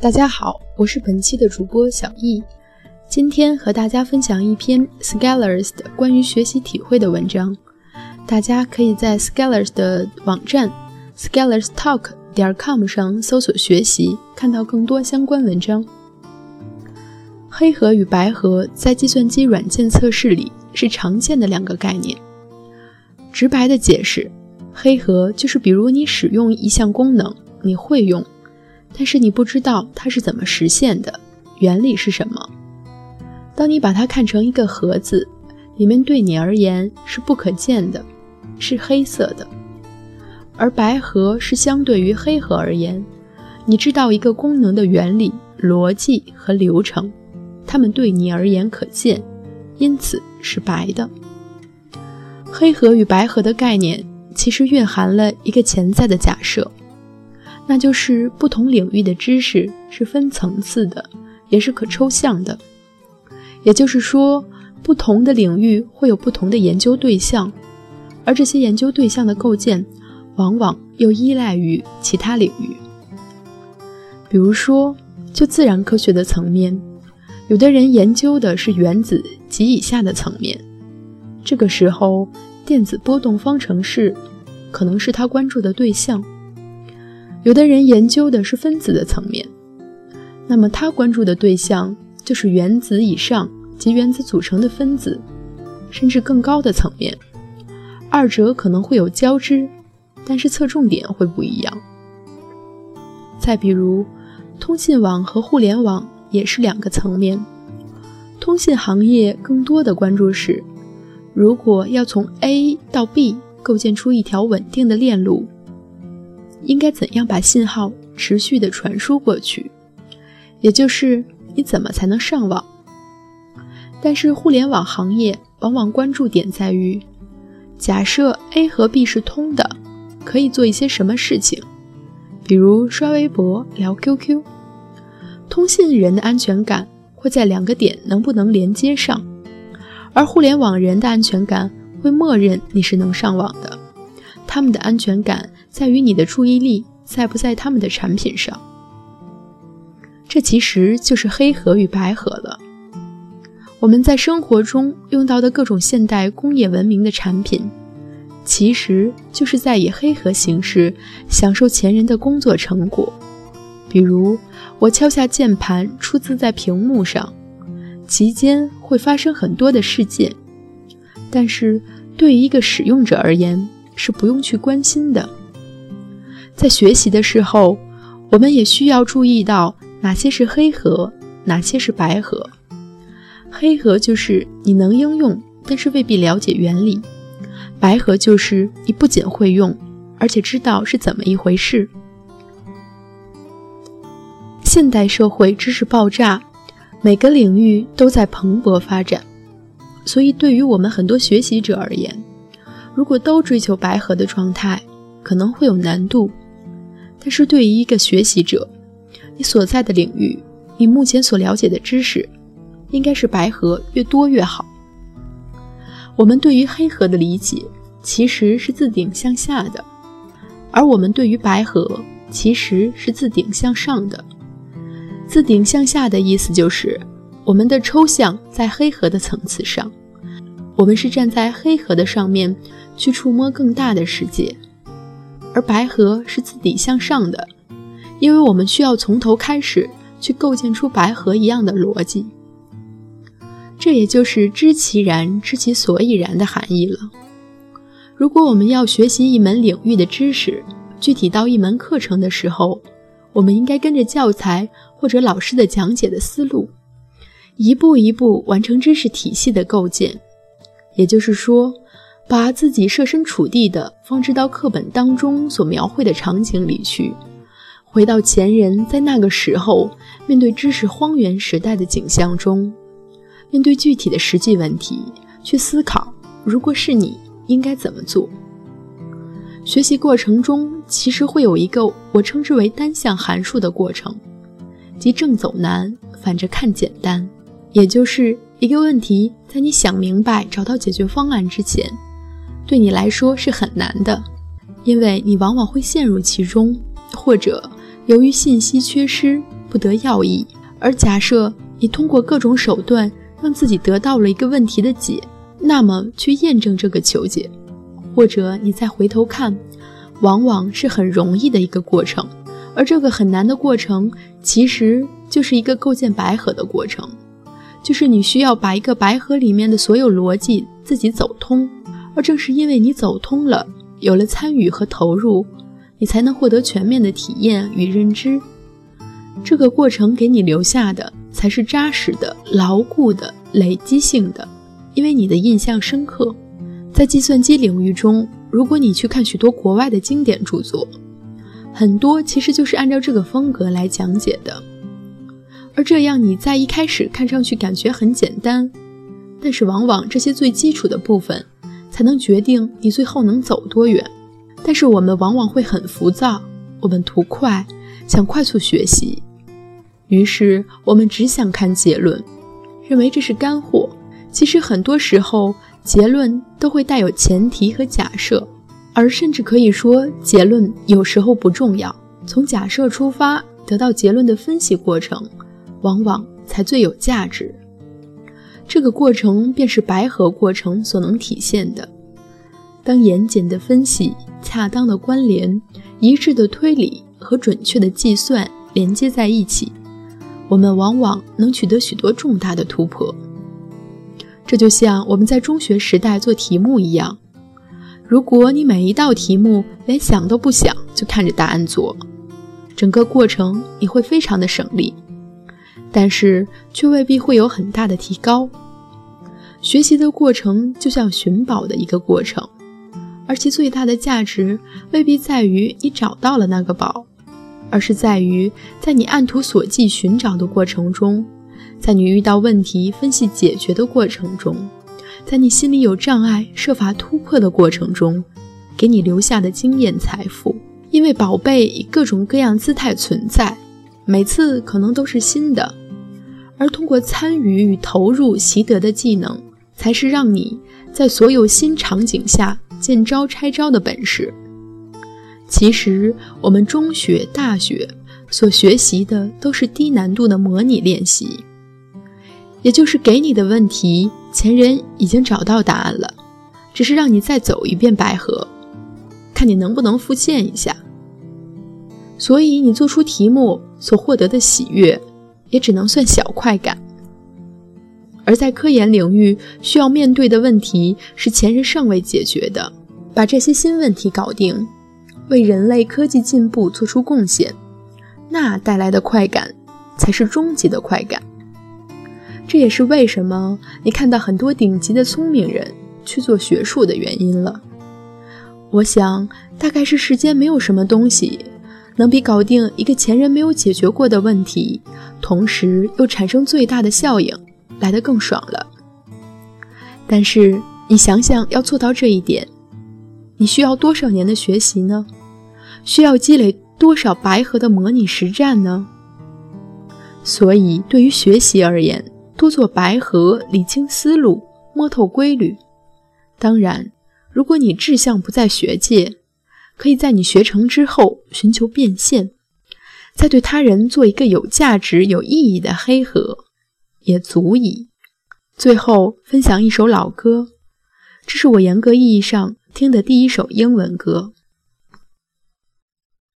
大家好，我是本期的主播小易，今天和大家分享一篇 Scholars 的关于学习体会的文章。大家可以在 Scholars 的网站 scholarstalk 点 com 上搜索学习，看到更多相关文章。黑盒与白盒在计算机软件测试里是常见的两个概念。直白的解释，黑盒就是比如你使用一项功能，你会用。但是你不知道它是怎么实现的，原理是什么。当你把它看成一个盒子，里面对你而言是不可见的，是黑色的；而白盒是相对于黑盒而言，你知道一个功能的原理、逻辑和流程，它们对你而言可见，因此是白的。黑盒与白盒的概念其实蕴含了一个潜在的假设。那就是不同领域的知识是分层次的，也是可抽象的。也就是说，不同的领域会有不同的研究对象，而这些研究对象的构建，往往又依赖于其他领域。比如说，就自然科学的层面，有的人研究的是原子及以下的层面，这个时候，电子波动方程式可能是他关注的对象。有的人研究的是分子的层面，那么他关注的对象就是原子以上及原子组成的分子，甚至更高的层面。二者可能会有交织，但是侧重点会不一样。再比如，通信网和互联网也是两个层面。通信行业更多的关注是，如果要从 A 到 B 构建出一条稳定的链路。应该怎样把信号持续的传输过去？也就是你怎么才能上网？但是互联网行业往往关注点在于：假设 A 和 B 是通的，可以做一些什么事情？比如刷微博、聊 QQ。通信人的安全感会在两个点能不能连接上，而互联网人的安全感会默认你是能上网的。他们的安全感。在于你的注意力在不在他们的产品上，这其实就是黑盒与白盒了。我们在生活中用到的各种现代工业文明的产品，其实就是在以黑盒形式享受前人的工作成果。比如，我敲下键盘，出字在屏幕上，其间会发生很多的事件，但是对于一个使用者而言，是不用去关心的。在学习的时候，我们也需要注意到哪些是黑盒，哪些是白盒。黑盒就是你能应用，但是未必了解原理；白盒就是你不仅会用，而且知道是怎么一回事。现代社会知识爆炸，每个领域都在蓬勃发展，所以对于我们很多学习者而言，如果都追求白盒的状态，可能会有难度。但是对于一个学习者，你所在的领域，你目前所了解的知识，应该是白盒越多越好。我们对于黑盒的理解其实是自顶向下的，而我们对于白盒其实是自顶向上的。自顶向下的意思就是，我们的抽象在黑盒的层次上，我们是站在黑盒的上面去触摸更大的世界。而白盒是自底向上的，因为我们需要从头开始去构建出白盒一样的逻辑。这也就是知其然，知其所以然的含义了。如果我们要学习一门领域的知识，具体到一门课程的时候，我们应该跟着教材或者老师的讲解的思路，一步一步完成知识体系的构建。也就是说。把自己设身处地的放置到课本当中所描绘的场景里去，回到前人在那个时候面对知识荒原时代的景象中，面对具体的实际问题去思考，如果是你应该怎么做？学习过程中其实会有一个我称之为单向函数的过程，即正走难，反着看简单，也就是一个问题在你想明白、找到解决方案之前。对你来说是很难的，因为你往往会陷入其中，或者由于信息缺失，不得要义。而假设你通过各种手段让自己得到了一个问题的解，那么去验证这个求解，或者你再回头看，往往是很容易的一个过程。而这个很难的过程，其实就是一个构建白盒的过程，就是你需要把一个白盒里面的所有逻辑自己走通。而正是因为你走通了，有了参与和投入，你才能获得全面的体验与认知。这个过程给你留下的才是扎实的、牢固的、累积性的，因为你的印象深刻。在计算机领域中，如果你去看许多国外的经典著作，很多其实就是按照这个风格来讲解的。而这样你在一开始看上去感觉很简单，但是往往这些最基础的部分才能决定你最后能走多远。但是我们往往会很浮躁，我们图快，想快速学习。于是我们只想看结论，认为这是干货。其实很多时候，结论都会带有前提和假设，而甚至可以说，结论有时候不重要。从假设出发得到结论的分析过程，往往才最有价值。这个过程便是白盒过程所能体现的。当严谨的分析、恰当的关联、一致的推理和准确的计算连接在一起。我们往往能取得许多重大的突破。这就像我们在中学时代做题目一样，如果你每一道题目连想都不想就看着答案做，整个过程你会非常的省力，但是却未必会有很大的提高。学习的过程就像寻宝的一个过程，而其最大的价值未必在于你找到了那个宝。而是在于，在你按图索骥寻找的过程中，在你遇到问题分析解决的过程中，在你心里有障碍设法突破的过程中，给你留下的经验财富。因为宝贝以各种各样姿态存在，每次可能都是新的，而通过参与与投入习得的技能，才是让你在所有新场景下见招拆招的本事。其实，我们中学、大学所学习的都是低难度的模拟练习，也就是给你的问题，前人已经找到答案了，只是让你再走一遍白河，看你能不能复现一下。所以，你做出题目所获得的喜悦，也只能算小快感。而在科研领域，需要面对的问题是前人尚未解决的，把这些新问题搞定。为人类科技进步做出贡献，那带来的快感才是终极的快感。这也是为什么你看到很多顶级的聪明人去做学术的原因了。我想，大概是世间没有什么东西能比搞定一个前人没有解决过的问题，同时又产生最大的效应来得更爽了。但是，你想想，要做到这一点，你需要多少年的学习呢？需要积累多少白盒的模拟实战呢？所以，对于学习而言，多做白盒，理清思路，摸透规律。当然，如果你志向不在学界，可以在你学成之后寻求变现，再对他人做一个有价值、有意义的黑盒，也足以。最后分享一首老歌，这是我严格意义上听的第一首英文歌。